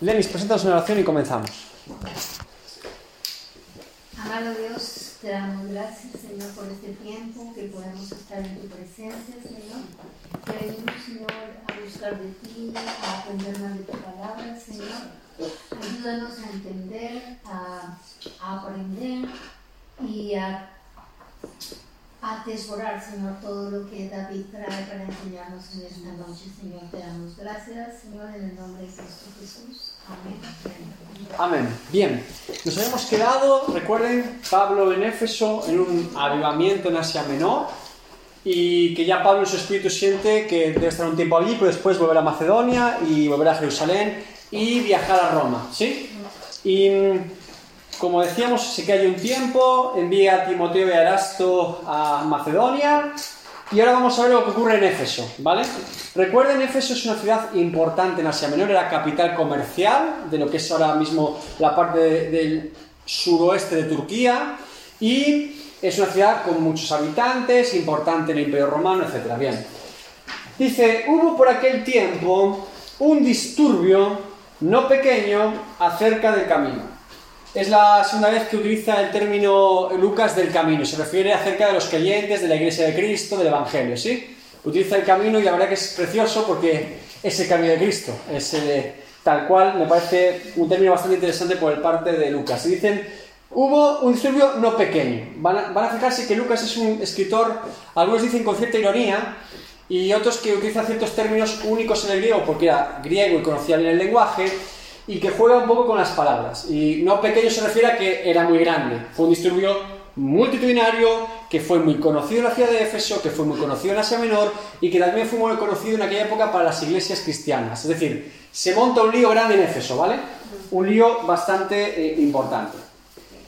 Lenis, preséntanos una oración y comenzamos. Amado Dios, te damos gracias, Señor, por este tiempo que podemos estar en tu presencia, Señor. Te venimos, Señor, a buscar de ti, a aprender más de tu palabra, Señor. Ayúdanos a entender, a, a aprender y a atesorar, Señor, todo lo que David trae para enseñarnos en esta noche, Señor. Te damos gracias, Señor, en el nombre de Cristo Jesús. Amén. Amén. Bien, nos habíamos quedado, recuerden, Pablo en Éfeso, en un avivamiento en Asia Menor, y que ya Pablo en su espíritu siente que debe estar un tiempo allí, pero después volver a Macedonia y volver a Jerusalén y viajar a Roma, ¿sí? Y como decíamos, se hay un tiempo, envía a Timoteo y a Erasto a Macedonia, y ahora vamos a ver lo que ocurre en Éfeso, ¿vale? Recuerden, Éfeso es una ciudad importante en Asia Menor, era capital comercial de lo que es ahora mismo la parte del suroeste de Turquía, y es una ciudad con muchos habitantes, importante en el Imperio Romano, etc. Bien. Dice, hubo por aquel tiempo un disturbio no pequeño acerca del camino. Es la segunda vez que utiliza el término Lucas del camino. Se refiere acerca de los creyentes, de la iglesia de Cristo, del Evangelio, ¿sí? Utiliza el camino y la verdad que es precioso porque es el camino de Cristo. Es tal cual, me parece un término bastante interesante por el parte de Lucas. Y dicen, hubo un disturbio no pequeño. Van a, van a fijarse que Lucas es un escritor, algunos dicen con cierta ironía, y otros que utilizan ciertos términos únicos en el griego porque era griego y conocía bien el lenguaje y que juega un poco con las palabras. Y no pequeño se refiere a que era muy grande. Fue un disturbio multitudinario que fue muy conocido en la ciudad de Éfeso, que fue muy conocido en Asia Menor y que también fue muy conocido en aquella época para las iglesias cristianas. Es decir, se monta un lío grande en Éfeso, ¿vale? Un lío bastante eh, importante.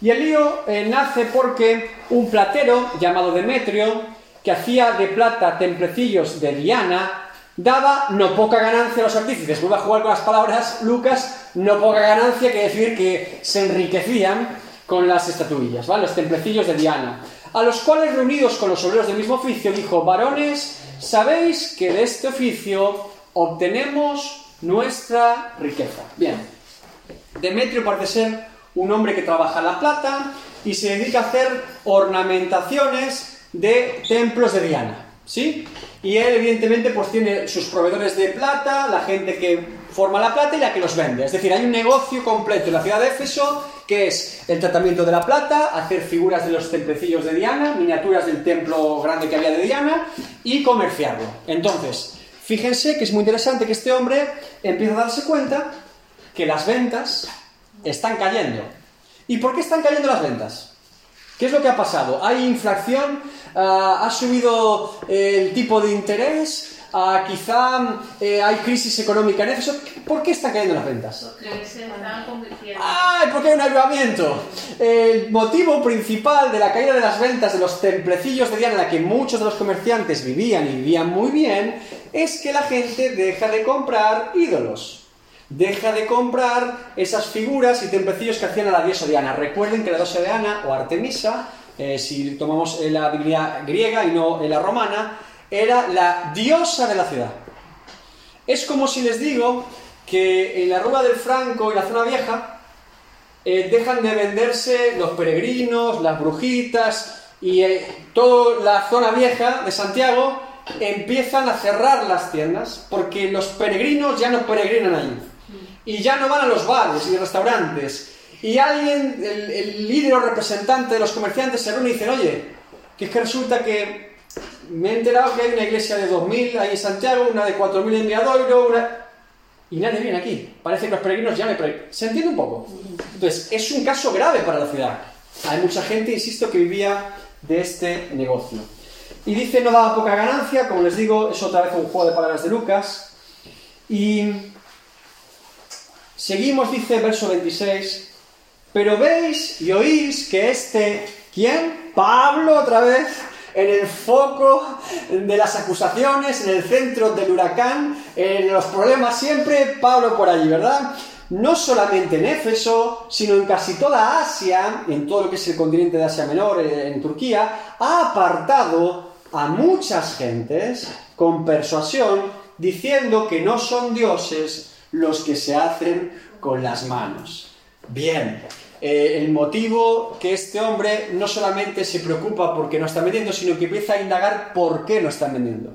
Y el lío eh, nace porque un platero llamado Demetrio, que hacía de plata templecillos de Diana, daba no poca ganancia a los artífices. Vuelvo a jugar con las palabras, Lucas, no poca ganancia, quiere decir que se enriquecían con las estatuillas, ¿vale? Los templecillos de Diana. A los cuales, reunidos con los obreros del mismo oficio, dijo, varones, sabéis que de este oficio obtenemos nuestra riqueza. Bien, Demetrio parece ser un hombre que trabaja la plata y se dedica a hacer ornamentaciones de templos de Diana. ¿Sí? Y él, evidentemente, pues tiene sus proveedores de plata, la gente que forma la plata y la que los vende. Es decir, hay un negocio completo en la ciudad de Éfeso que es el tratamiento de la plata, hacer figuras de los templecillos de Diana, miniaturas del templo grande que había de Diana y comerciarlo. Entonces, fíjense que es muy interesante que este hombre empieza a darse cuenta que las ventas están cayendo. ¿Y por qué están cayendo las ventas? ¿Qué es lo que ha pasado? ¿Hay inflación? ¿Ha subido el tipo de interés? quizá eh, hay crisis económica en Éfeso. ¿Por qué están cayendo las ventas? Porque se están convirtiendo. ¡Ay! Porque hay un avivamiento. El motivo principal de la caída de las ventas de los templecillos de Diana en la que muchos de los comerciantes vivían y vivían muy bien es que la gente deja de comprar ídolos deja de comprar esas figuras y templecillos que hacían a la diosa Diana. Recuerden que la diosa Diana o Artemisa, eh, si tomamos la divinidad griega y no la romana, era la diosa de la ciudad. Es como si les digo que en la Rúa del Franco y la zona vieja eh, dejan de venderse los peregrinos, las brujitas y eh, toda la zona vieja de Santiago empiezan a cerrar las tiendas porque los peregrinos ya no peregrinan allí y ya no van a los bares y restaurantes. Y alguien, el, líder o representante de los comerciantes se reúne y dice, oye, que es que resulta que me he enterado que hay una iglesia de 2.000 ahí en Santiago, una de 4.000 en Miadoiro, una... Y nadie viene aquí. Parece que los peregrinos ya me... ¿Se entiende un poco? Entonces, es un caso grave para la ciudad. Hay mucha gente, insisto, que vivía de este negocio. Y dice, no daba poca ganancia, como les digo, es otra vez un juego de palabras de Lucas. Y Seguimos, dice verso 26, pero veis y oís que este, ¿quién? Pablo otra vez, en el foco de las acusaciones, en el centro del huracán, en los problemas siempre, Pablo por allí, ¿verdad? No solamente en Éfeso, sino en casi toda Asia, en todo lo que es el continente de Asia Menor, en Turquía, ha apartado a muchas gentes con persuasión, diciendo que no son dioses los que se hacen con las manos. Bien, eh, el motivo que este hombre no solamente se preocupa porque no está vendiendo, sino que empieza a indagar por qué no está vendiendo.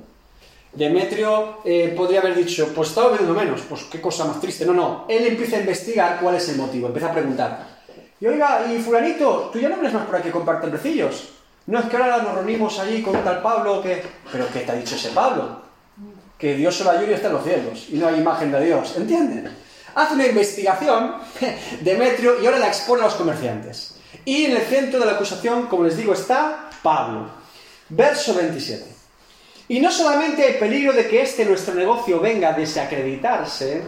Demetrio eh, podría haber dicho, pues estaba vendiendo menos, pues qué cosa más triste. No, no, él empieza a investigar cuál es el motivo, empieza a preguntar. Y oiga, y fulanito, tú ya no vienes más por aquí a compartir precillos. No es que ahora nos reunimos allí con tal Pablo que... Pero ¿qué te ha dicho ese Pablo? Que Dios se lo ayude y en los cielos y no hay imagen de Dios. ¿Entienden? Hace una investigación, Demetrio, y ahora la expone a los comerciantes. Y en el centro de la acusación, como les digo, está Pablo. Verso 27. Y no solamente hay peligro de que este nuestro negocio venga a desacreditarse,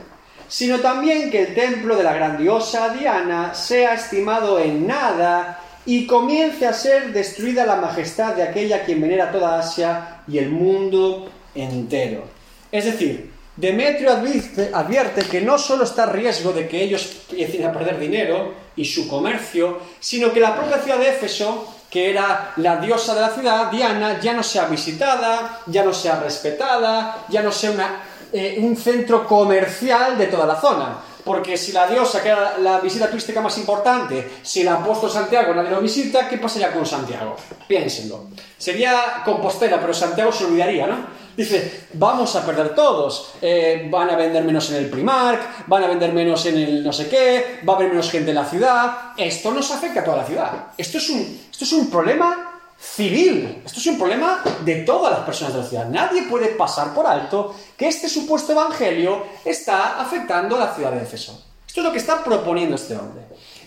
sino también que el templo de la grandiosa Diana sea estimado en nada y comience a ser destruida la majestad de aquella quien venera toda Asia y el mundo entero. Es decir, Demetrio advierte, que no solo está a riesgo de que ellos empiecen a perder dinero y su comercio, sino que la propia ciudad de Éfeso, que era la diosa de la ciudad, Diana, ya no sea visitada, ya no sea respetada, ya no sea eh, un centro comercial de toda la zona. Porque si la diosa, que era la visita turística más importante, si el apóstol Santiago nadie lo visita, ¿qué pasaría con Santiago? Piénsenlo. Sería Compostela, pero Santiago se olvidaría, ¿no? Dice, vamos a perder todos. Eh, van a vender menos en el Primark, van a vender menos en el no sé qué, va a haber menos gente en la ciudad. Esto nos afecta a toda la ciudad. Esto es un, esto es un problema civil. Esto es un problema de todas las personas de la ciudad. Nadie puede pasar por alto que este supuesto evangelio está afectando a la ciudad de Éfeso. Esto es lo que está proponiendo este hombre.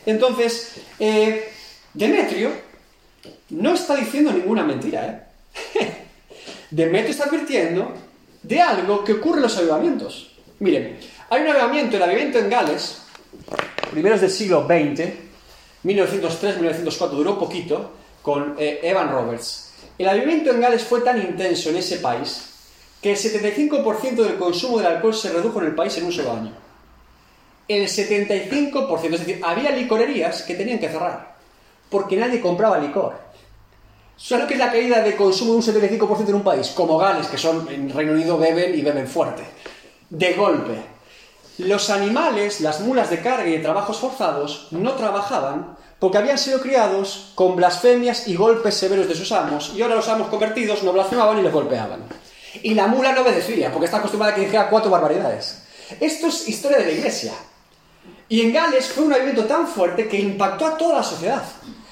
Entonces, eh, Demetrio no está diciendo ninguna mentira. ¿eh? Demetrio está advirtiendo de algo que ocurre en los avivamientos. Miren, hay un avivamiento, el avivamiento en Gales, primeros del siglo XX, 1903-1904, duró poquito, con eh, Evan Roberts. El avivamiento en Gales fue tan intenso en ese país que el 75% del consumo del alcohol se redujo en el país en un solo año. El 75%, es decir, había licorerías que tenían que cerrar porque nadie compraba licor. ¿Sabes lo que es la caída de consumo de un 75% en un país? Como Gales, que son en Reino Unido beben y beben fuerte. De golpe. Los animales, las mulas de carga y de trabajos forzados, no trabajaban porque habían sido criados con blasfemias y golpes severos de sus amos, y ahora los amos convertidos no blasfemaban y les golpeaban. Y la mula no obedecía, porque está acostumbrada a que dijera cuatro barbaridades. Esto es historia de la iglesia. Y en Gales fue un movimiento tan fuerte que impactó a toda la sociedad.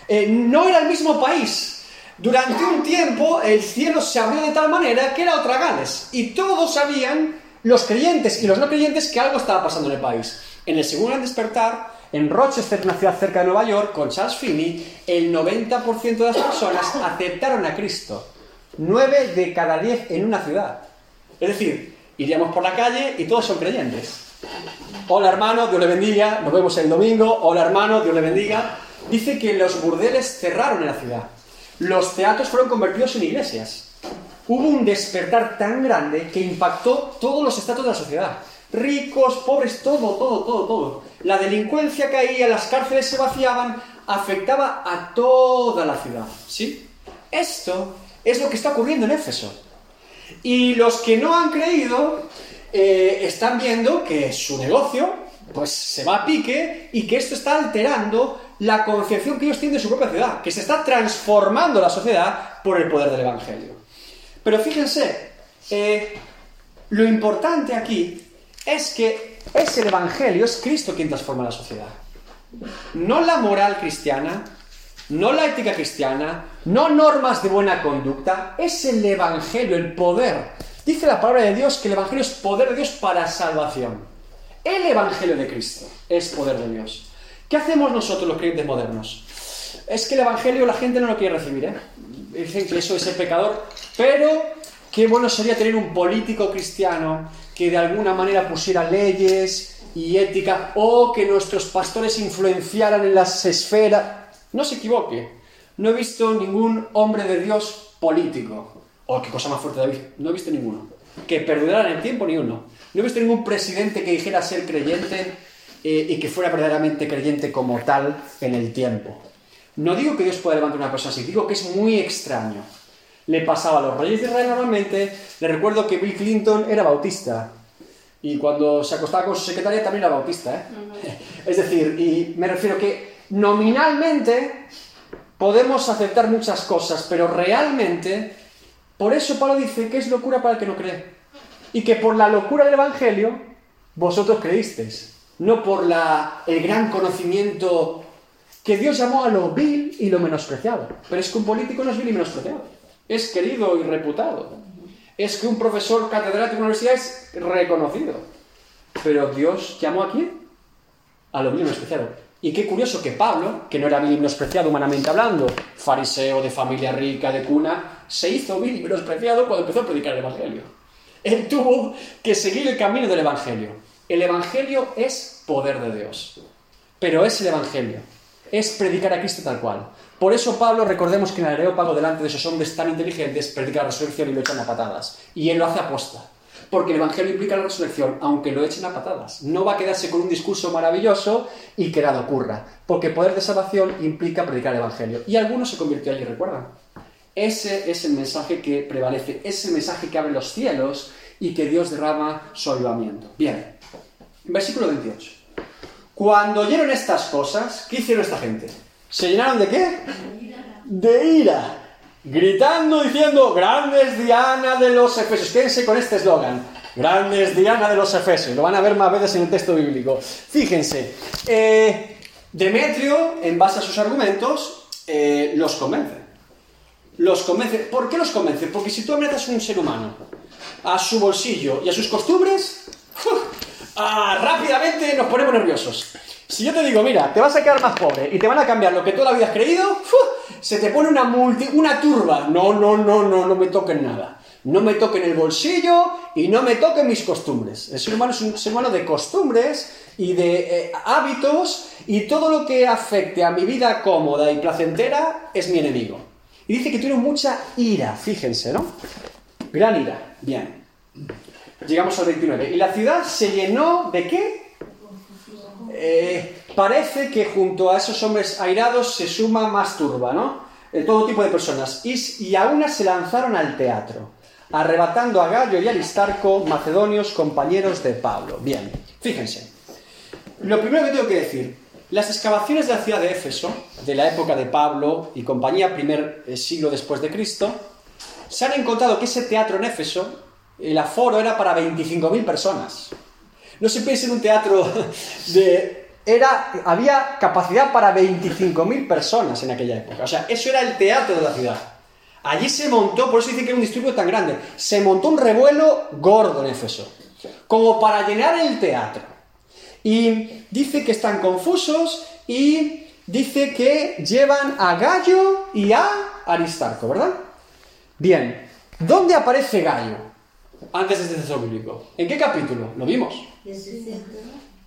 Eh, no era el mismo país. Durante un tiempo el cielo se abrió de tal manera que era otra Gales. Y todos sabían, los creyentes y los no creyentes, que algo estaba pasando en el país. En el segundo despertar, en Rochester, una ciudad cerca de Nueva York, con Charles Finney, el 90% de las personas aceptaron a Cristo. 9 de cada 10 en una ciudad. Es decir, iríamos por la calle y todos son creyentes. Hola hermano, Dios le bendiga, nos vemos el domingo. Hola hermano, Dios le bendiga. Dice que los burdeles cerraron en la ciudad. Los teatros fueron convertidos en iglesias. Hubo un despertar tan grande que impactó todos los estratos de la sociedad ricos, pobres, todo, todo, todo, todo. La delincuencia caía, las cárceles se vaciaban, afectaba a toda la ciudad. ¿Sí? Esto es lo que está ocurriendo en Éfeso. Y los que no han creído eh, están viendo que su negocio pues se va a pique y que esto está alterando la concepción que ellos tienen de su propia ciudad, que se está transformando la sociedad por el poder del Evangelio. Pero fíjense, eh, lo importante aquí es que es el Evangelio, es Cristo quien transforma la sociedad. No la moral cristiana, no la ética cristiana, no normas de buena conducta, es el Evangelio, el poder. Dice la palabra de Dios que el Evangelio es poder de Dios para salvación. El Evangelio de Cristo es poder de Dios. ¿Qué hacemos nosotros los creyentes modernos? Es que el Evangelio la gente no lo quiere recibir, ¿eh? Dicen que eso es el pecador, pero qué bueno sería tener un político cristiano que de alguna manera pusiera leyes y ética o que nuestros pastores influenciaran en las esferas. No se equivoque, no he visto ningún hombre de Dios político. Oh, qué cosa más fuerte, David. No he visto ninguno. Que perdurara en el tiempo, ni uno. No he visto ningún presidente que dijera ser creyente eh, y que fuera verdaderamente creyente como tal en el tiempo. No digo que Dios pueda levantar una persona así, digo que es muy extraño le pasaba a los reyes de Israel normalmente. Le recuerdo que Bill Clinton era bautista. Y cuando se acostaba con su secretaria también era bautista, ¿eh? Es decir, y me refiero que nominalmente podemos aceptar muchas cosas, pero realmente, por eso Pablo dice que es locura para el que no cree. Y que por la locura del Evangelio vosotros creísteis, no por el gran conocimiento que Dios llamó a lo vil y lo menospreciado. Pero es que un político no es vil y menospreciado, es querido y reputado. Es que un profesor catedrático de universidad es reconocido. Pero Dios llamó a quién? A lo vil y menospreciado. Y qué curioso que Pablo, que no era vil y menospreciado humanamente hablando, fariseo de familia rica, de cuna, se hizo vil y menospreciado cuando empezó a predicar el Evangelio. Él tuvo que seguir el camino del Evangelio. El Evangelio es poder de Dios. Pero es el Evangelio. Es predicar a Cristo tal cual. Por eso Pablo, recordemos que en el Areópago, delante de esos hombres tan inteligentes, predica la resurrección y lo echan a patadas. Y él lo hace aposta porque el Evangelio implica la resurrección, aunque lo echen a patadas. No va a quedarse con un discurso maravilloso y que nada ocurra, porque poder de salvación implica predicar el Evangelio. Y algunos se convirtió allí, ¿recuerdan? Ese es el mensaje que prevalece, ese mensaje que abre los cielos y que Dios derrama su avivamiento. Bien, versículo 28. Cuando oyeron estas cosas, ¿qué hicieron esta gente? ¿Se llenaron de qué? De ira gritando diciendo, grandes Diana de los Efesios. Quédense con este eslogan, grandes Diana de los Efesios. Lo van a ver más veces en el texto bíblico. Fíjense, eh, Demetrio, en base a sus argumentos, eh, los convence. Los convence. ¿Por qué los convence? Porque si tú amenazas a un ser humano, a su bolsillo y a sus costumbres, ah, rápidamente nos ponemos nerviosos. Si yo te digo, mira, te vas a quedar más pobre y te van a cambiar lo que toda la vida has creído, se te pone una, multi, una turba. No, no, no, no, no me toquen nada. No me toquen el bolsillo y no me toquen mis costumbres. El ser humano es un ser humano de costumbres y de eh, hábitos y todo lo que afecte a mi vida cómoda y placentera es mi enemigo. Y dice que tiene mucha ira, fíjense, ¿no? Gran ira. Bien. Llegamos al 29. Y la ciudad se llenó de qué? Eh, parece que junto a esos hombres airados se suma más turba, ¿no? De todo tipo de personas. Y, y a una se lanzaron al teatro, arrebatando a Gallo y Aristarco, macedonios, compañeros de Pablo. Bien, fíjense. Lo primero que tengo que decir, las excavaciones de la ciudad de Éfeso, de la época de Pablo y compañía, primer eh, siglo después de Cristo, se han encontrado que ese teatro en Éfeso, el aforo era para 25.000 personas. No se piense en un teatro de... Era, había capacidad para 25.000 personas en aquella época. O sea, eso era el teatro de la ciudad. Allí se montó, por eso dice que era un disturbio tan grande, se montó un revuelo gordo en Éfeso, como para llenar el teatro. Y dice que están confusos y dice que llevan a Gallo y a Aristarco, ¿verdad? Bien, ¿dónde aparece Gallo? Antes de este texto bíblico. ¿En qué capítulo? Lo vimos.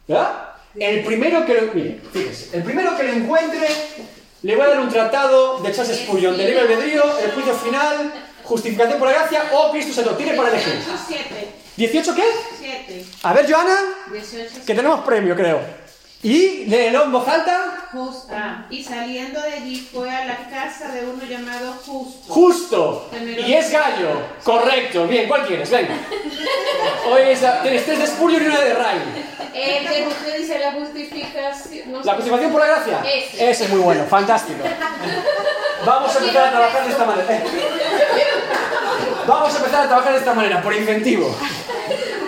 ¿Verdad? El primero que lo, mire, fíjese, el primero que lo encuentre, le voy a dar un tratado de Charles Spurgeon, de libre albedrío, el juicio final, justificación por la gracia o Cristo se lo tiene para elegir. 18 qué? 7. A ver, Joana, 18. que tenemos premio, creo. Y léelo en voz alta. Ah, y saliendo de allí fue a la casa de uno llamado Justo. Justo. Y es gallo. Correcto. Bien, ¿cuál quieres? Venga. Hoy es la- tres de Spurgeon y una de Ray. El que usted dice la justificación. No ¿La justificación por la gracia? Ese. Ese es muy bueno, fantástico. Vamos a empezar a trabajar de esta manera. Vamos a empezar a trabajar de esta manera, por incentivo.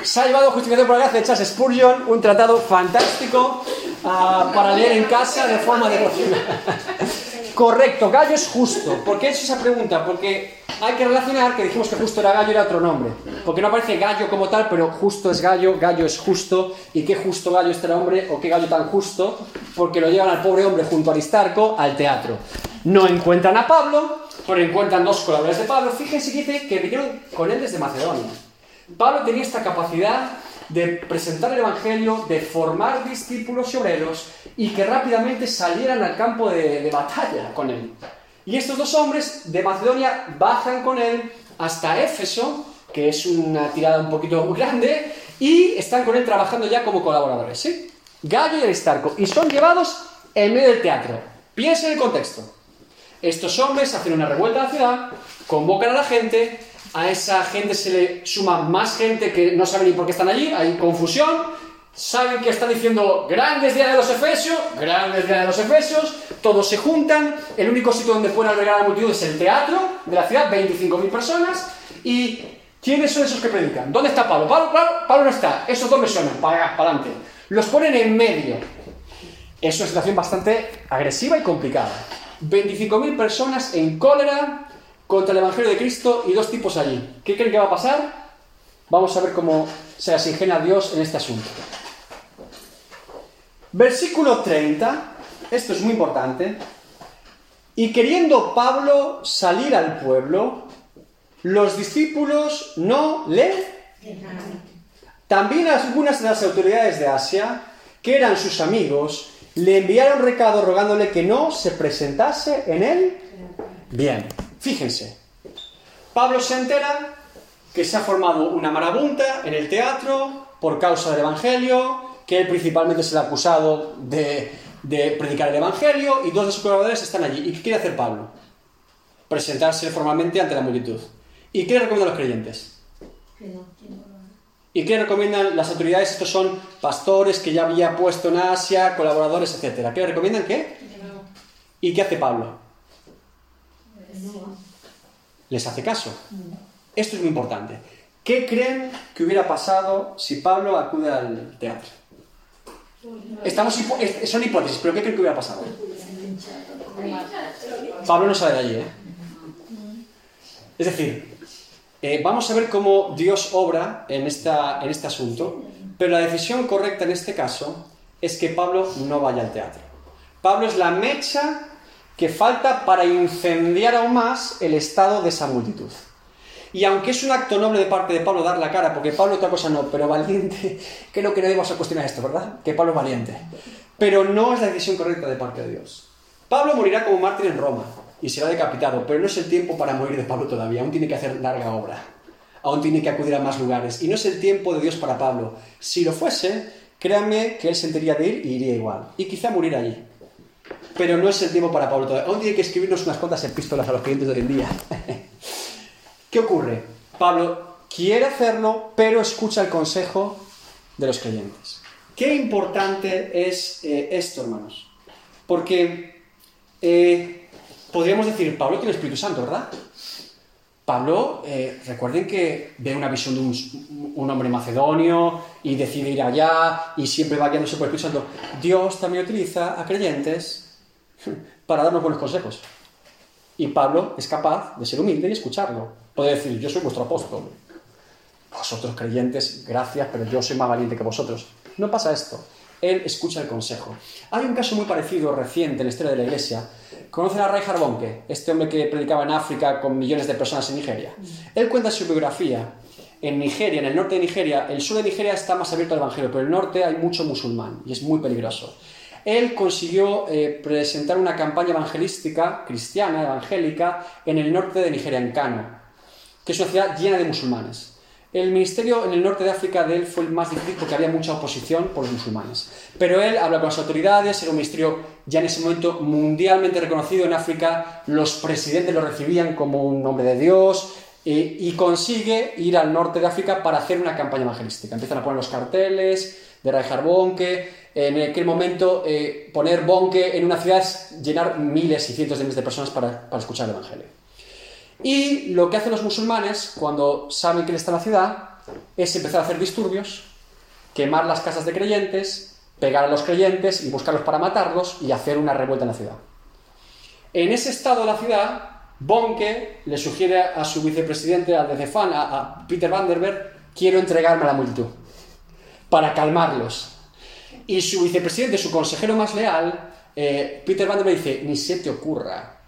Se ha llevado Justificación por la Gracia de Charles Spurgeon, un tratado fantástico para leer en casa de forma devocional. Correcto, Gallo es justo. ¿Por qué he hecho esa pregunta? Porque hay que relacionar que dijimos que justo era Gallo era otro nombre. Porque no aparece Gallo como tal, pero justo es Gallo, Gallo es justo. ¿Y qué justo Gallo este hombre? ¿O qué Gallo tan justo? Porque lo llevan al pobre hombre junto a Aristarco al teatro. No encuentran a Pablo, pero encuentran dos colaboradores de Pablo. Fíjense que dice que vinieron con él desde Macedonia. Pablo tenía esta capacidad de presentar el Evangelio, de formar discípulos y obreros y que rápidamente salieran al campo de, batalla con él. Y estos dos hombres de Macedonia bajan con él hasta Éfeso, que es una tirada un poquito grande, y están con él trabajando ya como colaboradores. ¿sí? Gallo y Aristarco. Y son llevados en medio del teatro. Piensen en el contexto. Estos hombres hacen una revuelta en la ciudad, convocan a la gente, a esa gente se le suma más gente que no sabe ni por qué están allí, hay confusión, saben que están diciendo grandes días de los Efesios, grandes días de los Efesios, todos se juntan, el único sitio donde pueden albergar a la multitud es el teatro de la ciudad, 25.000 personas, y ¿quiénes son esos que predican? ¿Dónde está Pablo? Pablo, Pablo, Pablo no está, esos dos me suenan, para, para adelante. Los ponen en medio. Es una situación bastante agresiva y complicada. 25.000 personas en cólera contra el Evangelio de Cristo y dos tipos allí. ¿Qué creen que va a pasar? Vamos a ver cómo se asigena Dios en este asunto. Versículo 30, esto es muy importante. Y queriendo Pablo salir al pueblo, los discípulos no le... También algunas de las autoridades de Asia, que eran sus amigos, le enviaron recado rogándole que no se presentase en él. Bien, fíjense. Pablo se entera que se ha formado una marabunta en el teatro por causa del Evangelio, que él principalmente es el acusado de, de predicar el Evangelio y dos de sus colaboradores están allí. ¿Y qué quiere hacer Pablo? Presentarse formalmente ante la multitud. ¿Y qué le recomiendan los creyentes? ¿Y qué recomiendan las autoridades? Estos son pastores que ya había puesto en Asia, colaboradores, etc. ¿Qué le recomiendan? ¿Qué? ¿Y qué hace Pablo? Les hace caso. Esto es muy importante. ¿Qué creen que hubiera pasado si Pablo acude al teatro? Estamos son hipótesis, pero ¿qué creen que hubiera pasado? Pablo no sale de allí, ¿eh? Es decir, eh, vamos a ver cómo Dios obra en, esta, en este asunto, pero la decisión correcta en este caso es que Pablo no vaya al teatro. Pablo es la mecha que falta para incendiar aún más el estado de esa multitud. Y aunque es un acto noble de parte de Pablo dar la cara, porque Pablo otra cosa no, pero valiente, creo que va a cuestionar esto, ¿verdad? Que Pablo es valiente. Pero no es la decisión correcta de parte de Dios. Pablo morirá como mártir en Roma y será decapitado, pero no es el tiempo para morir de Pablo todavía, aún tiene que hacer larga obra, aún tiene que acudir a más lugares, y no es el tiempo de Dios para Pablo. Si lo fuese, créanme que él sentiría de ir y iría igual, y quizá morir allí. Pero no es el tiempo para Pablo todavía, aún tiene que escribirnos unas cuantas epístolas a los clientes de hoy en día. ¿Qué ocurre? Pablo quiere hacerlo, pero escucha el consejo de los creyentes. Qué importante es eh, esto, hermanos. Porque eh, podríamos decir, Pablo tiene el Espíritu Santo, ¿verdad? Pablo, eh, recuerden que ve una visión de un, un hombre macedonio y decide ir allá y siempre va guiándose por el Espíritu Santo. Dios también utiliza a creyentes para darnos buenos consejos. Y Pablo es capaz de ser humilde y escucharlo. Puede decir, yo soy vuestro apóstol. Vosotros creyentes, gracias, pero yo soy más valiente que vosotros. No pasa esto. Él escucha el consejo. Hay un caso muy parecido reciente en la historia de la iglesia. ¿Conocen a Reinhard Bonke? Este hombre que predicaba en África con millones de personas en Nigeria. Él cuenta su biografía. En Nigeria, en el norte de Nigeria, el sur de Nigeria está más abierto al evangelio, pero en el norte hay mucho musulmán y es muy peligroso. Él consiguió eh, presentar una campaña evangelística cristiana, evangélica, en el norte de Nigeria, en Kano, que es una ciudad llena de musulmanes. El ministerio en el norte de África de él fue el más difícil porque había mucha oposición por los musulmanes. Pero él habla con las autoridades, era un ministerio ya en ese momento mundialmente reconocido en África, los presidentes lo recibían como un hombre de Dios eh, y consigue ir al norte de África para hacer una campaña evangelística. Empiezan a poner los carteles de Reinhard Bonke, en aquel momento eh, poner Bonke en una ciudad es llenar miles y cientos de miles de personas para, para escuchar el Evangelio. Y lo que hacen los musulmanes cuando saben que él está en la ciudad es empezar a hacer disturbios, quemar las casas de creyentes, pegar a los creyentes y buscarlos para matarlos y hacer una revuelta en la ciudad. En ese estado de la ciudad, Bonke le sugiere a su vicepresidente, al de a, a Peter Vanderberg, quiero entregarme a la multitud para calmarlos. Y su vicepresidente, su consejero más leal, eh, Peter Vanderberg dice, ni se te ocurra,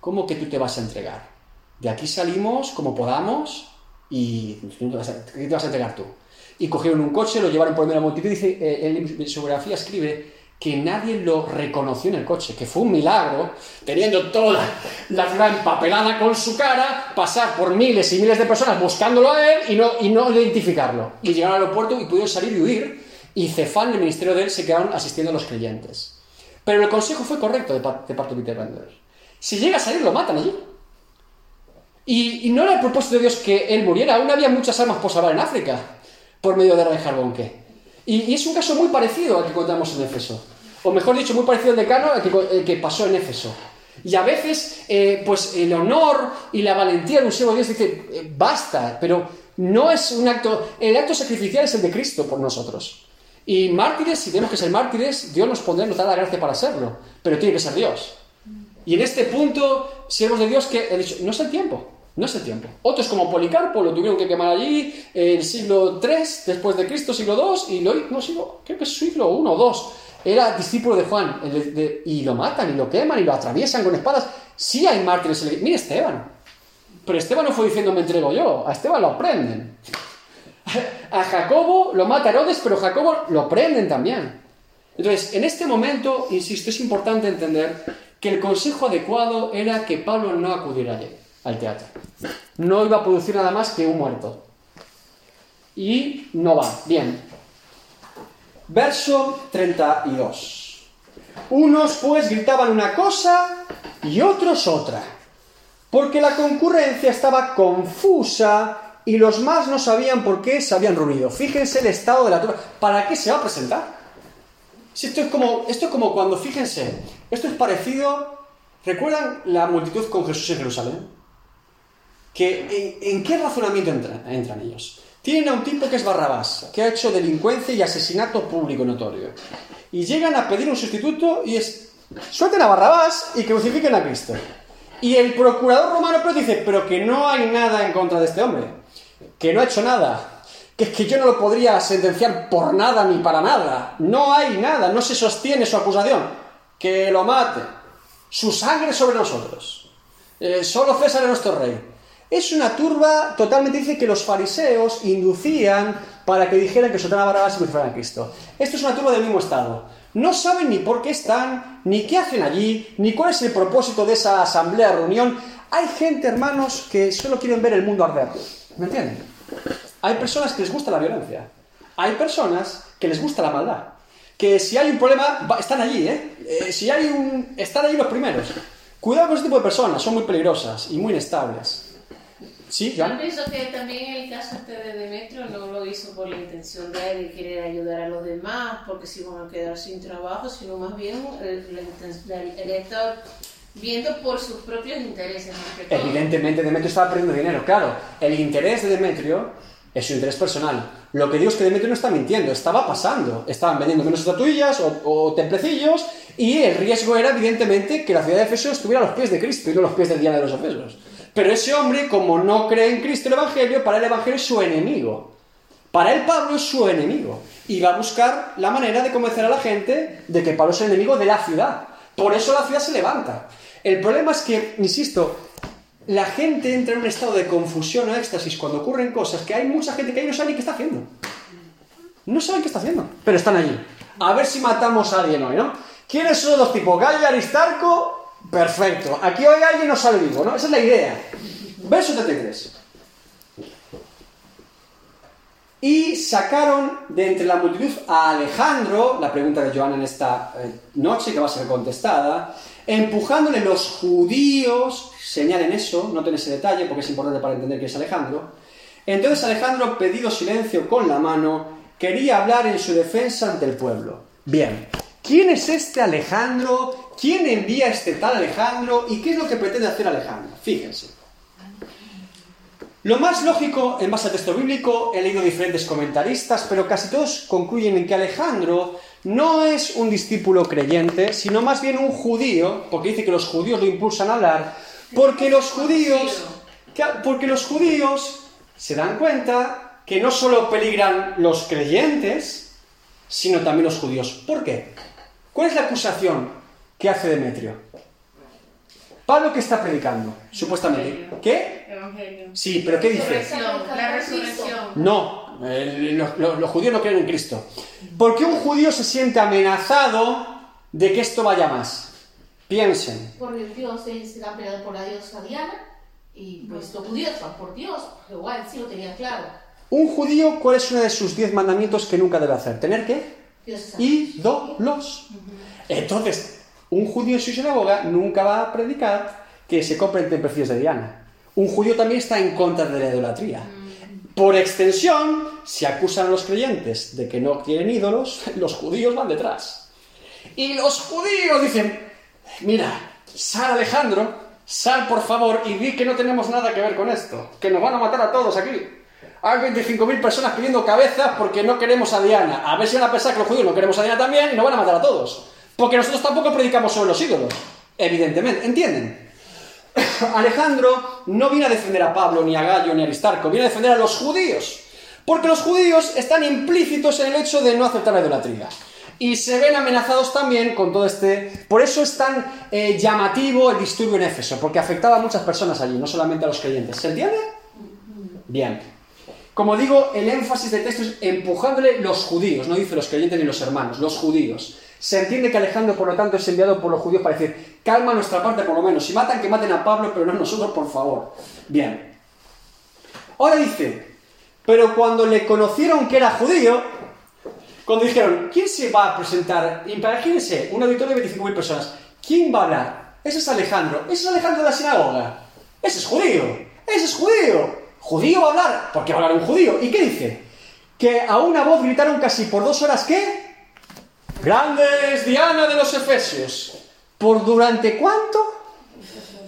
¿cómo que tú te vas a entregar? De aquí salimos como podamos y ¿qué te vas a, entregar tú? Y cogieron un coche, lo llevaron por medio de la multitud y dice, eh, en su biografía escribe que nadie lo reconoció en el coche, que fue un milagro, teniendo toda la ciudad empapelada con su cara, pasar por miles y miles de personas buscándolo a él y no, y no identificarlo. Y llegaron al aeropuerto y pudieron salir y huir, y Cefán, el ministerio de él, se quedaron asistiendo a los creyentes. Pero el consejo fue correcto de, par- de parte de Peter Vanderberg. Si llega a salir, lo matan allí. Y, y no era el propósito de Dios que él muriera, aún había muchas almas por salvar en África, por medio de Rey Jarbonque. Y, y es un caso muy parecido al que contamos en Éfeso. O mejor dicho, muy parecido al decano al que, el que pasó en Éfeso. Y a veces, eh, pues el honor y la valentía de un siervo de Dios dice, eh, basta, pero no es un acto, el acto sacrificial es el de Cristo por nosotros. Y mártires, si tenemos que ser mártires, Dios nos pondrá, nos da la gracia para serlo, pero tiene que ser Dios. Y en este punto, siervos de Dios que he dicho, no es el tiempo, no es el tiempo. Otros como Policarpo lo tuvieron que quemar allí, en el siglo III después de Cristo, siglo II, y lo, no, siglo, creo que es siglo I o II. Era discípulo de Juan, y lo matan, y lo queman, y lo atraviesan con espadas. Sí hay mártires. Mira Esteban. Pero Esteban no fue diciendo me entrego yo, a Esteban lo prenden. A Jacobo lo mata Herodes, pero Jacobo lo prenden también. Entonces, en este momento, insisto, es importante entender que el consejo adecuado era que Pablo no acudiera al teatro. No iba a producir nada más que un muerto. Y no va. Bien. Verso 32. Unos pues gritaban una cosa y otros otra, porque la concurrencia estaba confusa y los más no sabían por qué se habían reunido. Fíjense el estado de la turba. ¿Para qué se va a presentar? Si esto es como, esto es como cuando, fíjense, esto es parecido. ¿Recuerdan la multitud con Jesús en Jerusalén? Que, ¿en, en qué razonamiento entran, entran ellos? Tienen a un tipo que es Barrabás, que ha hecho delincuencia y asesinato público notorio. Y llegan a pedir un sustituto y es, suelten a Barrabás y crucifiquen a Cristo. Y el procurador romano pero dice, pero que no hay nada en contra de este hombre, que no ha hecho nada, que es que yo no lo podría sentenciar por nada ni para nada. No hay nada, no se sostiene su acusación. Que lo mate. Su sangre sobre nosotros. Eh, solo César es nuestro rey. Es una turba, totalmente dice que los fariseos inducían para que dijeran que soltaran a Barrabás y crucificaran a Cristo. Esto es una turba del mismo estado. No saben ni por qué están, ni qué hacen allí, ni cuál es el propósito de esa asamblea, reunión. Hay gente, hermanos, que solo quieren ver el mundo arder. ¿Me entienden? Hay personas que les gusta la violencia. Hay personas que les gusta la maldad. Que si hay un problema, están allí, ¿eh? Eh, Si hay un... Están allí los primeros. Cuidado con este tipo de personas, son muy peligrosas y muy inestables. ¿Sí, Yo pienso que también el caso este de Demetrio no lo hizo por la intención de él de querer ayudar a los demás, porque se iban a quedar sin trabajo, sino más bien el, la- él está viendo por sus propios intereses. Evidentemente Demetrio estaba perdiendo dinero, claro. El interés de Demetrio es su interés personal. Lo que digo es que Demetrio no está mintiendo, estaba pasando. Estaban vendiendo menos estatuillas o, o templecillos y el riesgo era evidentemente que la ciudad de Efeso estuviera a los pies de Cristo y no a los pies del Diana de los Efesos. Pero ese hombre, como no cree en Cristo el Evangelio, para el Evangelio es su enemigo. Para él Pablo es su enemigo. Y va a buscar la manera de convencer a la gente de que Pablo es el enemigo de la ciudad. Por eso la ciudad se levanta. El problema es que, insisto, la gente entra en un estado de confusión o éxtasis cuando ocurren cosas que hay mucha gente que ahí no sabe ni qué está haciendo. No saben qué está haciendo, pero están allí. A ver si matamos a alguien hoy, ¿no? ¿Quiénes son los tipos? Gallo y Aristarco, perfecto. Aquí hoy alguien no sale vivo, ¿no? Esa es la idea. Verso 33. Y sacaron de entre la multitud a Alejandro, la pregunta de Joana en esta eh, noche que va a ser contestada, empujándole los judíos, señalen eso, noten ese detalle porque es importante para entender que es Alejandro. Entonces Alejandro, pedido silencio con la mano, quería hablar en su defensa ante el pueblo. Bien, ¿quién es este Alejandro? ¿Quién envía a este tal Alejandro? ¿Y qué es lo que pretende hacer Alejandro? Fíjense. Lo más lógico, en base al texto bíblico, he leído diferentes comentaristas, pero casi todos concluyen en que Alejandro no es un discípulo creyente, sino más bien un judío, porque dice que los judíos lo impulsan a hablar, porque los judíos, que- porque los judíos se dan cuenta que no solo peligran los creyentes, sino también los judíos. ¿Por qué? ¿Cuál es la acusación que hace Demetrio? Pablo que está predicando, supuestamente. ¿Qué? Evangelio. Sí, pero ¿qué dice? La resurrección. No, el- los, los- los judíos no creen en Cristo. ¿Por qué un judío se siente amenazado de que esto vaya más? Piensen. Porque el dios es está peleado por la diosa Diana y pues los judíos van por Dios, igual sí lo tenían claro. Un judío, ¿cuál es uno de sus diez mandamientos que nunca debe hacer? ¿Tener qué? Dios ídolos. Entonces, un judío en su sinagoga nunca va a predicar que se compren templecillos de Diana. un judío también está en contra de la idolatría. Por extensión, si acusan a los creyentes de que no quieren ídolos, los judíos van detrás. Y los judíos dicen, mira, sal Alejandro, sal por favor y di que no tenemos nada que ver con esto, que nos van a matar a todos aquí. Hay 25.000 personas pidiendo cabezas porque no queremos a Diana. A ver si van a pensar que los judíos no queremos a Diana también y nos van a matar a todos. Porque nosotros tampoco predicamos sobre los ídolos. Evidentemente, ¿entienden? Alejandro no viene a defender a Pablo, ni a Gallo, ni a Aristarco, viene a defender a los judíos. Porque los judíos están implícitos en el hecho de no aceptar la idolatría. Y se ven amenazados también con todo este... Por eso es tan eh, llamativo el disturbio en Éfeso, porque afectaba a muchas personas allí, no solamente a los creyentes. ¿Se entiende? Bien. Como digo, el énfasis del texto es empujándole los judíos, no dice los creyentes ni los hermanos, los judíos. Se entiende que Alejandro, por lo tanto, es enviado por los judíos para decir, calma nuestra parte por lo menos. Si matan, que maten a Pablo, pero no a nosotros, por favor. Bien. Ahora dice, pero cuando le conocieron que era judío, cuando dijeron, ¿quién se va a presentar? Imagínense, un auditorio de 25.000 personas. ¿Quién va a hablar? Ese es Alejandro. Ese es Alejandro de la sinagoga. Ese es judío. Ese es judío. ¿Judío va a hablar? ¿Por qué va a hablar un judío? ¿Y qué dice? Que a una voz gritaron casi por dos horas, ¿qué? Grandes Diana de los Efesios. ¿Por durante cuánto?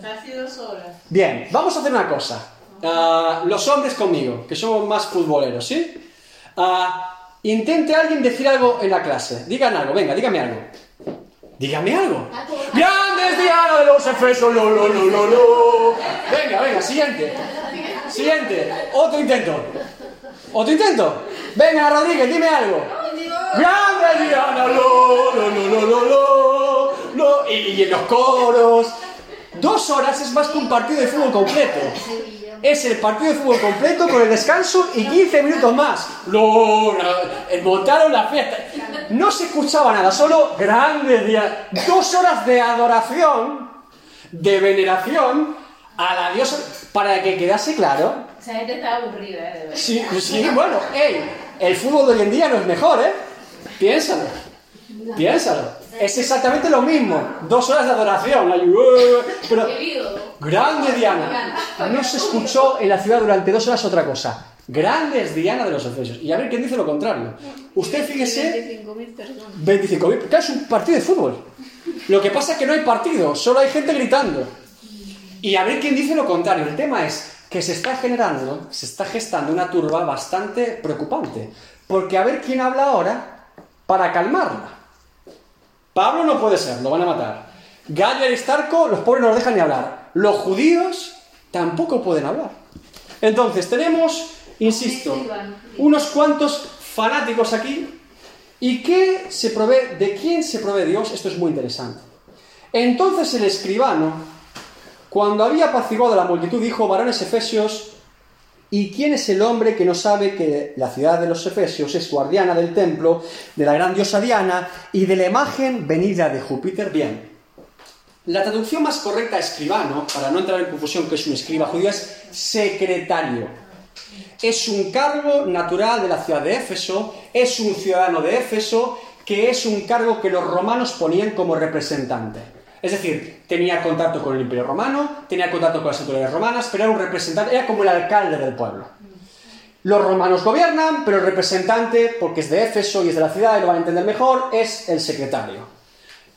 Casi dos horas. Bien, vamos a hacer una cosa. Ah, los hombres conmigo, que somos más futboleros, ¿sí? Ah, intente alguien decir algo en la clase. Digan algo, venga, dígame algo. Dígame algo. Grandes Diana de los Efesios, lo, lo, lo, lo, lo. Venga, venga, siguiente. Siguiente. Otro intento. Otro intento. Venga, Rodríguez, dime algo. Grande Diana, lo, lo, lo, lo, lo, lo, lo. Y, en los coros. Dos horas es más que un partido de fútbol completo. Es el partido de fútbol completo con el descanso y 15 minutos más. Lo, lo, montaron la fiesta. No se escuchaba nada, solo grandes días. Dos horas de adoración, de veneración a la diosa, para que quedase claro. Esa gente está aburrida, ¿eh? De verdad. Sí, sí, bueno, ey, el fútbol de hoy en día no es mejor, ¿eh? Piénsalo. Piénsalo. Es exactamente lo mismo. Dos horas de adoración. ¡uh! Pero grande Diana. No se escuchó en la ciudad durante dos horas otra cosa. Grande es Diana de los Efesios. Y a ver quién dice lo contrario. Usted fíjese. 25.000 personas. 25.000. Claro, es un partido de fútbol. Lo que pasa es que no hay partido, solo hay gente gritando. Y a ver quién dice lo contrario. El tema es que se está generando, se está gestando una turba bastante preocupante. Porque a ver quién habla ahora para calmarla. Pablo no puede ser, lo van a matar. Gallo y Aristarco, los pobres no los dejan ni hablar. Los judíos tampoco pueden hablar. Entonces, tenemos, insisto, unos cuantos fanáticos aquí. ¿Y qué se provee, de quién se provee Dios? Esto es muy interesante. Entonces el escribano, cuando había apaciguado a la multitud, dijo, varones efesios, ¿y quién es el hombre que no sabe que la ciudad de los efesios es guardiana del templo, de la gran diosa Diana y de la imagen venida de Júpiter? Bien, la traducción más correcta a escribano, para no entrar en confusión que es un escriba judío, es secretario. Es un cargo natural de la ciudad de Éfeso, es un ciudadano de Éfeso, que es un cargo que los romanos ponían como representante. Es decir, tenía contacto con el Imperio Romano, tenía contacto con las autoridades romanas, pero era un representante, era como el alcalde del pueblo. Los romanos gobiernan, pero el representante, porque es de Éfeso y es de la ciudad y lo van a entender mejor, es el secretario.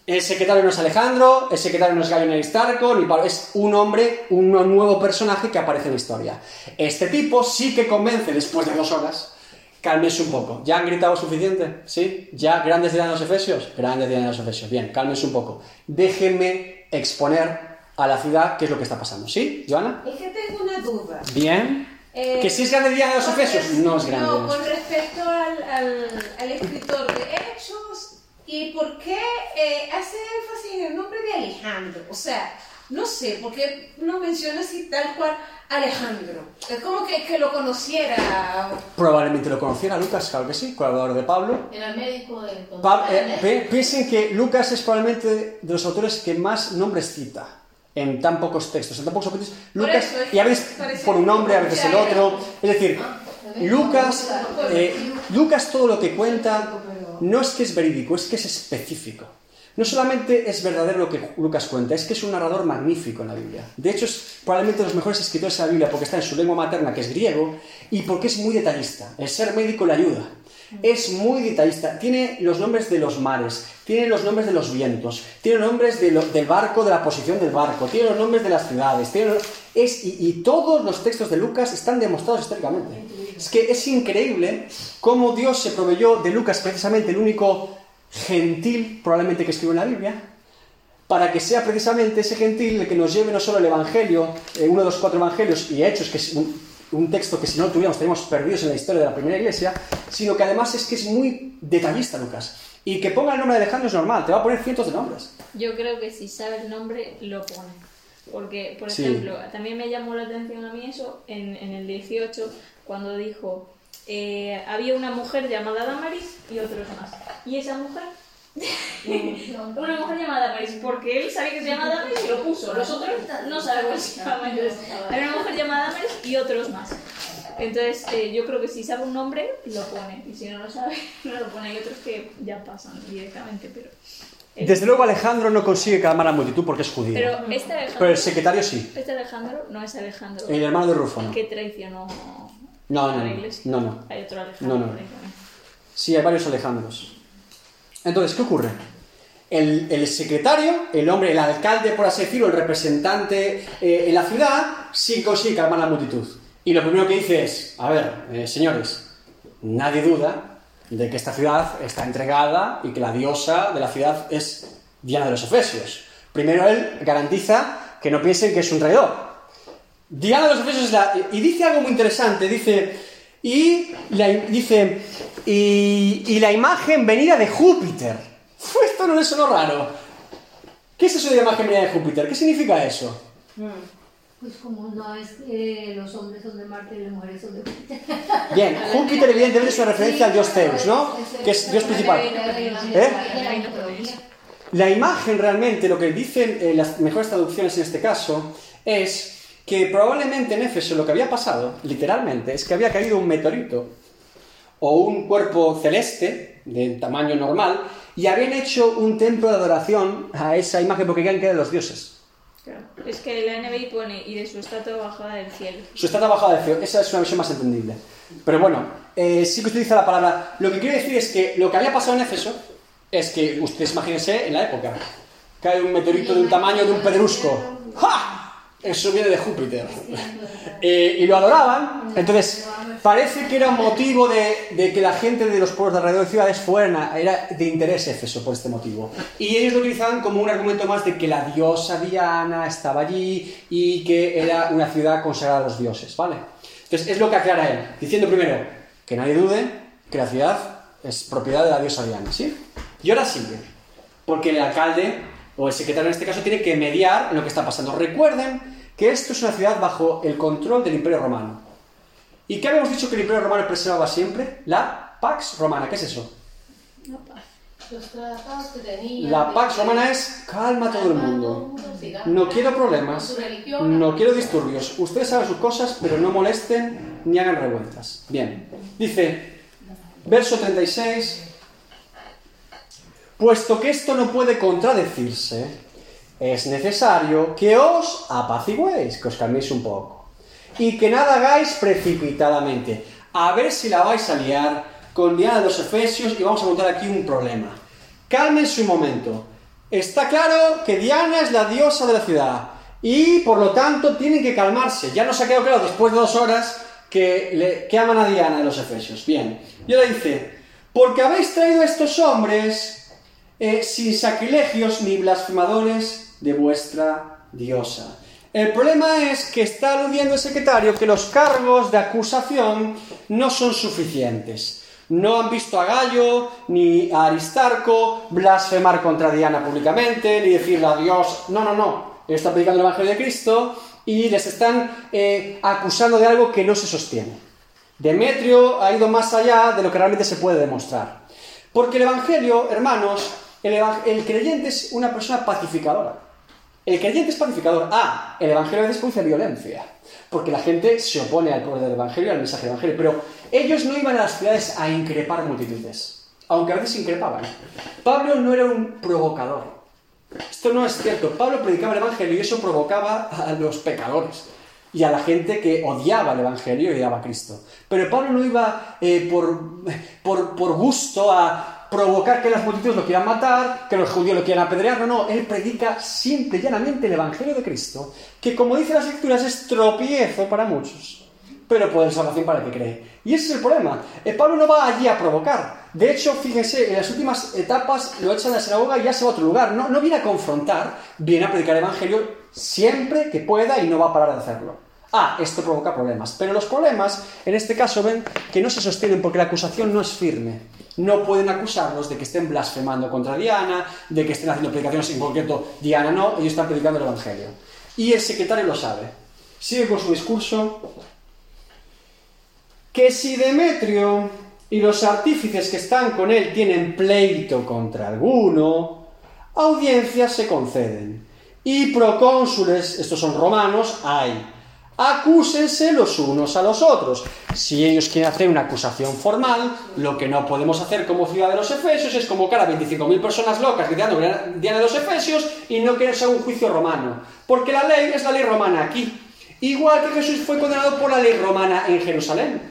El secretario no es Alejandro, el secretario no es Gallo ni Aristarco, ni es un hombre, un nuevo personaje que aparece en la historia. Este tipo sí que convence después de dos horas. Cálmense un poco. ¿Ya han gritado suficiente? ¿Sí? ¿Ya grandes días de los Efesios? Grandes días de los Efesios. Bien, cálmense un poco. Déjenme exponer a la ciudad qué es lo que está pasando. ¿Sí, Joana? Es que tengo una duda. Bien. Eh, ¿Que si es grande día de los Efesios? No es grande. No, con respecto al, al, al escritor de Hechos y por qué eh, hace énfasis en el nombre de Alejandro. O sea, no sé, por qué no menciona así tal cual Alejandro. Es como que, que lo conociera. Probablemente lo conociera Lucas, claro que sí, colaborador de Pablo. Era médico de Pa- eh, piensen que Lucas es probablemente de los autores que más nombres cita en tan pocos textos, en tan pocos capítulos. Lucas, eso es y a veces por un nombre, a veces el otro. Es decir, Lucas, eh, Lucas todo lo que cuenta no es que es verídico, es que es específico. No solamente es verdadero lo que Lucas cuenta, es que es un narrador magnífico en la Biblia. De hecho, es probablemente de los mejores escritores de la Biblia porque está en su lengua materna, que es griego, y porque es muy detallista. El ser médico le ayuda. Es muy detallista. Tiene los nombres de los mares, tiene los nombres de los vientos, tiene los nombres del barco, de la posición del barco, tiene los nombres de las ciudades. Y, y todos los textos de Lucas están demostrados históricamente. Es que es increíble cómo Dios se proveyó de Lucas, precisamente el único gentil probablemente que escribió en la Biblia, para que sea precisamente ese gentil el que nos lleve no solo el Evangelio, eh, uno de los cuatro Evangelios y Hechos, que es un, un texto que si no lo tuviéramos estaríamos perdidos en la historia de la primera iglesia, sino que además es que es muy detallista Lucas. Y que ponga el nombre de Alejandro es normal, te va a poner cientos de nombres. Yo creo que si sabe el nombre, lo pone. Porque, por Sí. ejemplo, también me llamó la atención a mí eso en, en el 18, cuando dijo, eh, había una mujer llamada Damaris y otros más. ¿Y esa mujer? una mujer llamada Damaris, porque él sabía que se llamaba Damaris y lo puso. Los otros no saben cómo se llama. Entonces, hay una mujer llamada Damaris y otros más. Entonces, eh, yo creo que si sabe un nombre, lo pone. Y si no lo sabe, no lo pone. Hay otros que ya pasan directamente, pero... eh, Desde luego Alejandro no consigue calmar a la multitud porque es judío. Pero este Alejandro, Pero el secretario sí, este Alejandro no es Alejandro el hermano de Rufo no. que traicionó No, no, no, no. Hay otro Alejandro. No, no. Sí, hay varios Alejandros. Entonces, ¿qué ocurre? El, el secretario, el hombre, el alcalde, por así decirlo, el representante eh, en la ciudad, sí consigue calmar a la multitud. Y lo primero que dice es, a ver, eh, señores, nadie duda de que esta ciudad está entregada y que la diosa de la ciudad es Diana de los Efesios. Primero él garantiza que no piensen que es un traidor. Diana de los Efesios es la... Y dice algo muy interesante, dice... Y la, dice... Y, y la imagen venida de Júpiter. Esto no le sonó raro. ¿Qué es eso de la imagen venida de Júpiter? ¿Qué significa eso? Pues como no es que los hombres son de Marte y las mujeres son de Júpiter. Bien, Júpiter evidentemente es una referencia al dios Zeus, ¿no? Que es dios principal. ¿Eh? La imagen realmente, lo que dicen eh, las mejores traducciones en este caso, es que probablemente en Éfeso lo que había pasado, literalmente, es que había caído un meteorito o un cuerpo celeste de tamaño normal y habían hecho un templo de adoración a esa imagen porque creían que eran los dioses. Claro. Es que la NBI pone y de su estatua bajada del cielo. Su estatua bajada de feo, esa es una versión más entendible. Pero bueno, eh, sí que utiliza la palabra. Lo que quiero decir es que lo que había pasado en Éfeso es que, ustedes imagínense en la época, cae un meteorito de un tamaño de un pedrusco. ¡Ja! Eso viene de Júpiter. Eh, y lo adoraban. Entonces, parece que era un motivo de, de que la gente de los pueblos de alrededor de ciudades fueran a- era de interés Éfeso por este motivo. Y ellos lo utilizaban como un argumento más de que la diosa Diana estaba allí y que era una ciudad consagrada a los dioses, ¿vale? Entonces, es lo que aclara él, diciendo primero que nadie dude que la ciudad es propiedad de la diosa Diana, ¿sí? Y ahora sigue, porque el alcalde o el secretario en este caso tiene que mediar en lo que está pasando. Recuerden que esto es una ciudad bajo el control del Imperio Romano. ¿Y qué habíamos dicho que el Imperio Romano preservaba siempre? La Pax Romana. ¿Qué es eso? Los tratados que tenían. La Pax Romana es calma a todo el mundo. No quiero problemas, no quiero disturbios. Ustedes saben sus cosas, pero no molesten ni hagan revueltas. Bien, dice, verso 36, puesto que esto no puede contradecirse, es necesario que os apaciguéis, que os calméis un poco, y que nada hagáis precipitadamente. A ver si la vais a liar con Diana de los Efesios y vamos a montar aquí un problema. Cálmense un momento. Está claro que Diana es la diosa de la ciudad y por lo tanto tienen que calmarse. Ya nos ha quedado claro después de dos horas que, le, que aman a Diana de los Efesios. Bien, y ahora dice, porque habéis traído a estos hombres eh, sin sacrilegios ni blasfemadores de vuestra diosa. El problema es que está aludiendo el secretario que los cargos de acusación no son suficientes. No han visto a Gallo ni a Aristarco blasfemar contra Diana públicamente, ni decirle a Dios. No, no, no. Está predicando el Evangelio de Cristo y les están eh, acusando de algo que no se sostiene. Demetrio ha ido más allá de lo que realmente se puede demostrar. Porque el Evangelio, hermanos, el, creyente es una persona pacificadora. El creyente es pacificador. Ah, el Evangelio a veces produce violencia. Porque la gente se opone al poder del Evangelio y al mensaje del Evangelio. Pero ellos no iban a las ciudades a increpar multitudes. aunque a veces increpaban. Pablo no era un provocador. Esto no es cierto. Pablo predicaba el Evangelio y eso provocaba a los pecadores y a la gente que odiaba el Evangelio y odiaba a Cristo. Pero Pablo no iba eh, por, por, por gusto a provocar que las multitudes lo quieran matar, que los judíos lo quieran apedrear. No, no, él predica simple y llanamente el Evangelio de Cristo, que como dice las escrituras es tropiezo para muchos, pero poder salvación para el que cree. Y ese es el problema. Eh, Pablo no va allí a provocar. De hecho, fíjense, en las últimas etapas lo echan de la sinagoga y ya se va a otro lugar. No, no viene a confrontar, viene a predicar el Evangelio siempre que pueda y no va a parar de hacerlo. Ah, esto provoca problemas. Pero los problemas, en este caso, ven que no se sostienen porque la acusación no es firme. No pueden acusarlos de que estén blasfemando contra Diana, de que estén haciendo predicaciones en concreto. Diana no, ellos están predicando el Evangelio. Y el secretario lo sabe. Sigue con su discurso. Que si Demetrio y los artífices que están con él tienen pleito contra alguno, audiencias se conceden. Y procónsules, estos son romanos, hay acúsense los unos a los otros. Si ellos quieren hacer una acusación formal, lo que no podemos hacer como ciudad de los Efesios es convocar a 25.000 personas locas gritando Diana de los Efesios y no que sea un juicio romano. Porque la ley es la ley romana aquí. Igual que Jesús fue condenado por la ley romana en Jerusalén.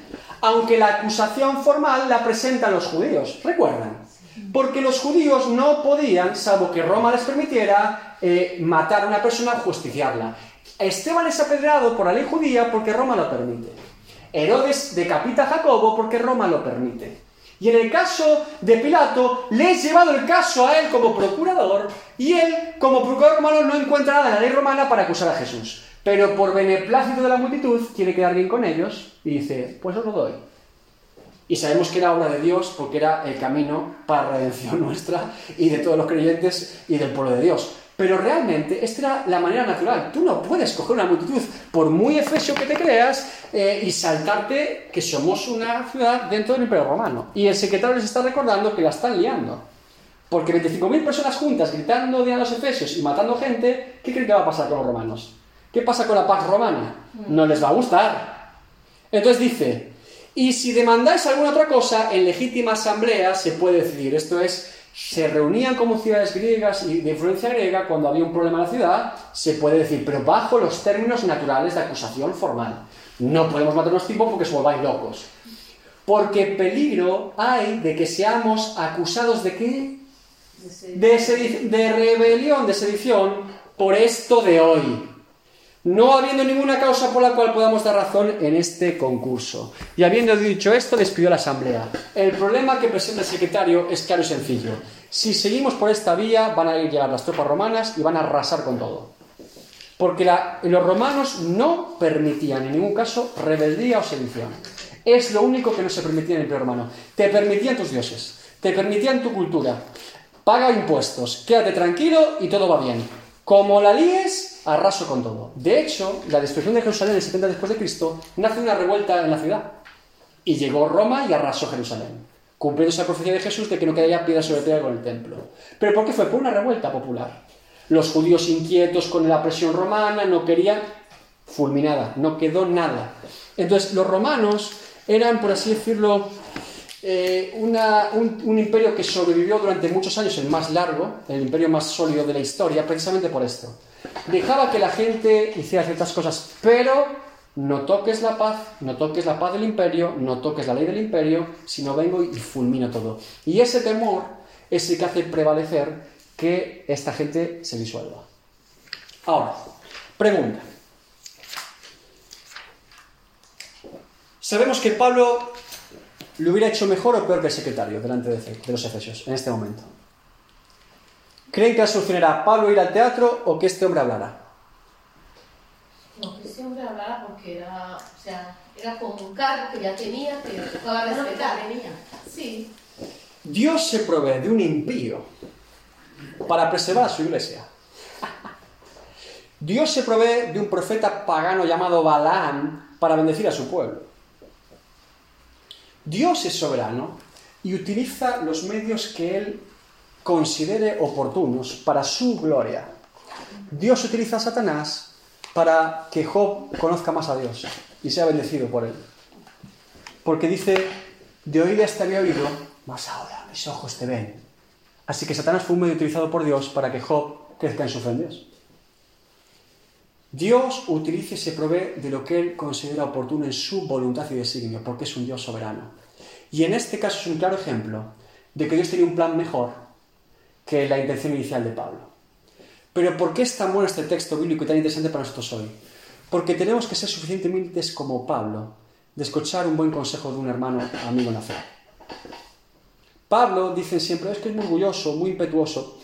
Aunque la acusación formal la presentan los judíos. ¿Recuerdan? Porque los judíos no podían, salvo que Roma les permitiera, eh, matar a una persona o justiciarla. Esteban es apedreado por la ley judía porque Roma lo permite. Herodes decapita a Jacobo porque Roma lo permite. Y en el caso de Pilato, le he llevado el caso a él como procurador y él, como procurador romano, no encuentra nada en la ley romana para acusar a Jesús. Pero por beneplácito de la multitud, quiere quedar bien con ellos y dice, pues os lo doy. Y sabemos que era obra de Dios porque era el camino para la redención nuestra y de todos los creyentes y del pueblo de Dios. Pero realmente esta era la manera natural. Tú no puedes coger una multitud, por muy efesio que te creas, eh, y saltarte que somos una ciudad dentro del Imperio Romano. Y el secretario les está recordando que la están liando. Porque 25.000 personas juntas gritando de a los efesios y matando gente, ¿qué creen que va a pasar con los romanos? ¿Qué pasa con la paz romana? No les va a gustar. Entonces dice, y si demandáis alguna otra cosa, en legítima asamblea se puede decidir. Esto es, se reunían como ciudades griegas y de influencia griega cuando había un problema en la ciudad, se puede decir, pero bajo los términos naturales de acusación formal. No podemos matarnos tipo porque os volváis locos. Porque peligro hay de que seamos acusados de qué? De, de rebelión, de sedición, por esto de hoy no habiendo ninguna causa por la cual podamos dar razón en este concurso. Y habiendo dicho esto, despidió la asamblea. El problema que presenta el secretario es claro y sencillo. Si seguimos por esta vía, van a llegar las tropas romanas y van a arrasar con todo. Porque los romanos no permitían en ningún caso rebeldía o sedición. Es lo único que no se permitía en el Imperio Romano. Te permitían tus dioses, te permitían tu cultura. Paga impuestos, quédate tranquilo y todo va bien. Como la líes, arraso con todo. De hecho, la destrucción de Jerusalén en el 70 después de Cristo nace una revuelta en la ciudad. Y llegó Roma y arrasó Jerusalén. Cumpliendo esa profecía de Jesús de que no quedaría piedra sobre piedra con el templo. ¿Pero por qué fue? Por una revuelta popular. Los judíos inquietos con la presión romana no querían fulminada, no quedó nada. Entonces, los romanos eran, por así decirlo, eh, un, imperio que sobrevivió durante muchos años, el más largo, el imperio más sólido de la historia, precisamente por esto. Dejaba que la gente hiciera ciertas cosas, pero no toques la paz, no toques la paz del imperio, no toques la ley del imperio, sino vengo y fulmino todo. Y ese temor es el que hace prevalecer que esta gente se disuelva. Ahora, pregunta. Sabemos que Pablo ¿Lo hubiera hecho mejor o peor que el secretario delante de, los efesios en este momento? ¿Creen que la solución era Pablo ir al teatro o que este hombre hablara? No, que este hombre hablara porque era, o sea, era como un cargo que ya tenía, que tocaba respetar. Sí. Dios se provee de un impío para preservar a su iglesia. Dios se provee de un profeta pagano llamado Balaam para bendecir a su pueblo. Dios es soberano y utiliza los medios que Él considere oportunos para su gloria. Dios utiliza a Satanás para que Job conozca más a Dios y sea bendecido por él. Porque dice, de oídas te había oído, más ahora mis ojos te ven. Así que Satanás fue un medio utilizado por Dios para que Job crezca en su fe en Dios. Dios utiliza y se provee de lo que Él considera oportuno en su voluntad y designio, porque es un Dios soberano. Y en este caso es un claro ejemplo de que Dios tenía un plan mejor que la intención inicial de Pablo. Pero ¿por qué es tan bueno este texto bíblico y tan interesante para nosotros hoy? Porque tenemos que ser suficientemente como Pablo de escuchar un buen consejo de un hermano amigo en la fe. Pablo, dicen siempre, es que es muy orgulloso, muy impetuoso.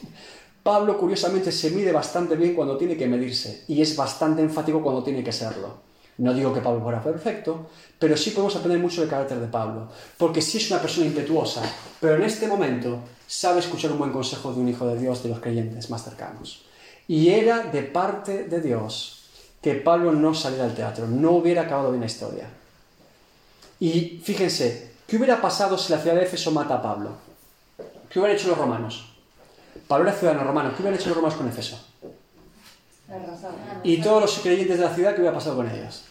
Pablo, curiosamente, se mide bastante bien cuando tiene que medirse y es bastante enfático cuando tiene que serlo. No digo que Pablo fuera perfecto, pero sí podemos aprender mucho del carácter de Pablo, porque sí es una persona impetuosa, pero en este momento sabe escuchar un buen consejo de un hijo de Dios, de los creyentes más cercanos. Y era de parte de Dios que Pablo no saliera al teatro, no hubiera acabado bien la historia. Y fíjense, ¿qué hubiera pasado si la ciudad de Éfeso mata a Pablo? ¿Qué hubieran hecho los romanos? Pablo era ciudadano romano, ¿qué hubieran hecho los romanos con Éfeso? Y todos los creyentes de la ciudad, ¿qué hubiera pasado con ellos?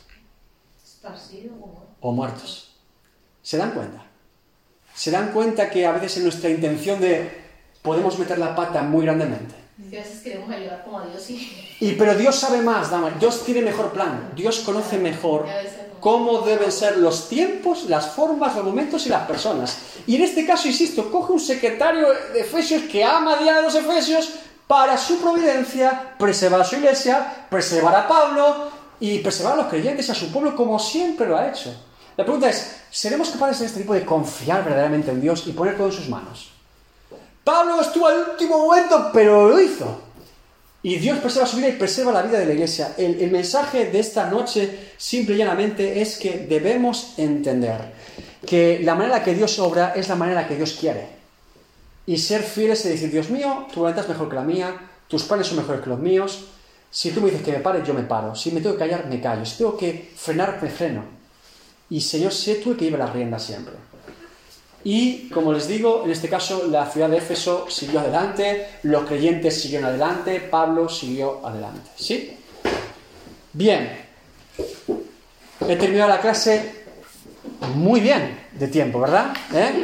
O muertos. ¿Se dan cuenta? ¿Se dan cuenta que a veces en nuestra intención de podemos meter la pata muy grandemente? que a veces queremos ayudar como a Dios y, Y pero Dios sabe más, dama. Dios tiene mejor plan. Dios conoce mejor y cómo deben ser los tiempos, las formas, los momentos y las personas. Y en este caso, insisto, coge un secretario de Efesios que ama a Diana de los Efesios para su providencia, preservar a su iglesia, preservar a Pablo y preservar a los creyentes y a su pueblo como siempre lo ha hecho. La pregunta es, ¿seremos capaces en este tipo de confiar verdaderamente en Dios y poner todo en sus manos? Pablo estuvo al último momento, pero lo hizo. Y Dios preserva su vida y preserva la vida de la iglesia. El, el mensaje de esta noche, simple y llanamente, es que debemos entender que la manera que Dios obra es la manera que Dios quiere. Y ser fieles y decir, Dios mío, tu voluntad es mejor que la mía, tus planes son mejores que los míos. Si tú me dices que me pare, yo me paro. Si me tengo que callar, me callo. Si tengo que frenar, me freno. Y Señor, sé tú el que lleva las riendas siempre. Y, como les digo, en este caso la ciudad de Éfeso siguió adelante, los creyentes siguieron adelante, Pablo siguió adelante. ¿Sí? Bien. He terminado la clase muy bien de tiempo, ¿verdad? ¿Eh?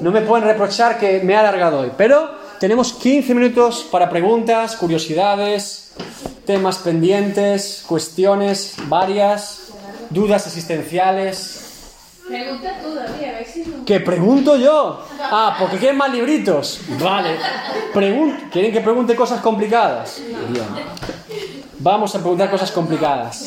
No me pueden reprochar que me he alargado hoy, pero tenemos 15 minutos para preguntas, curiosidades, temas pendientes, cuestiones varias, dudas existenciales. Pregunta tú, David, a ver si no. ¿Que pregunto yo? Ah, porque quieren más libritos. Vale. Pregun- ¿Quieren que pregunte cosas complicadas? Bien. Vamos a preguntar cosas complicadas.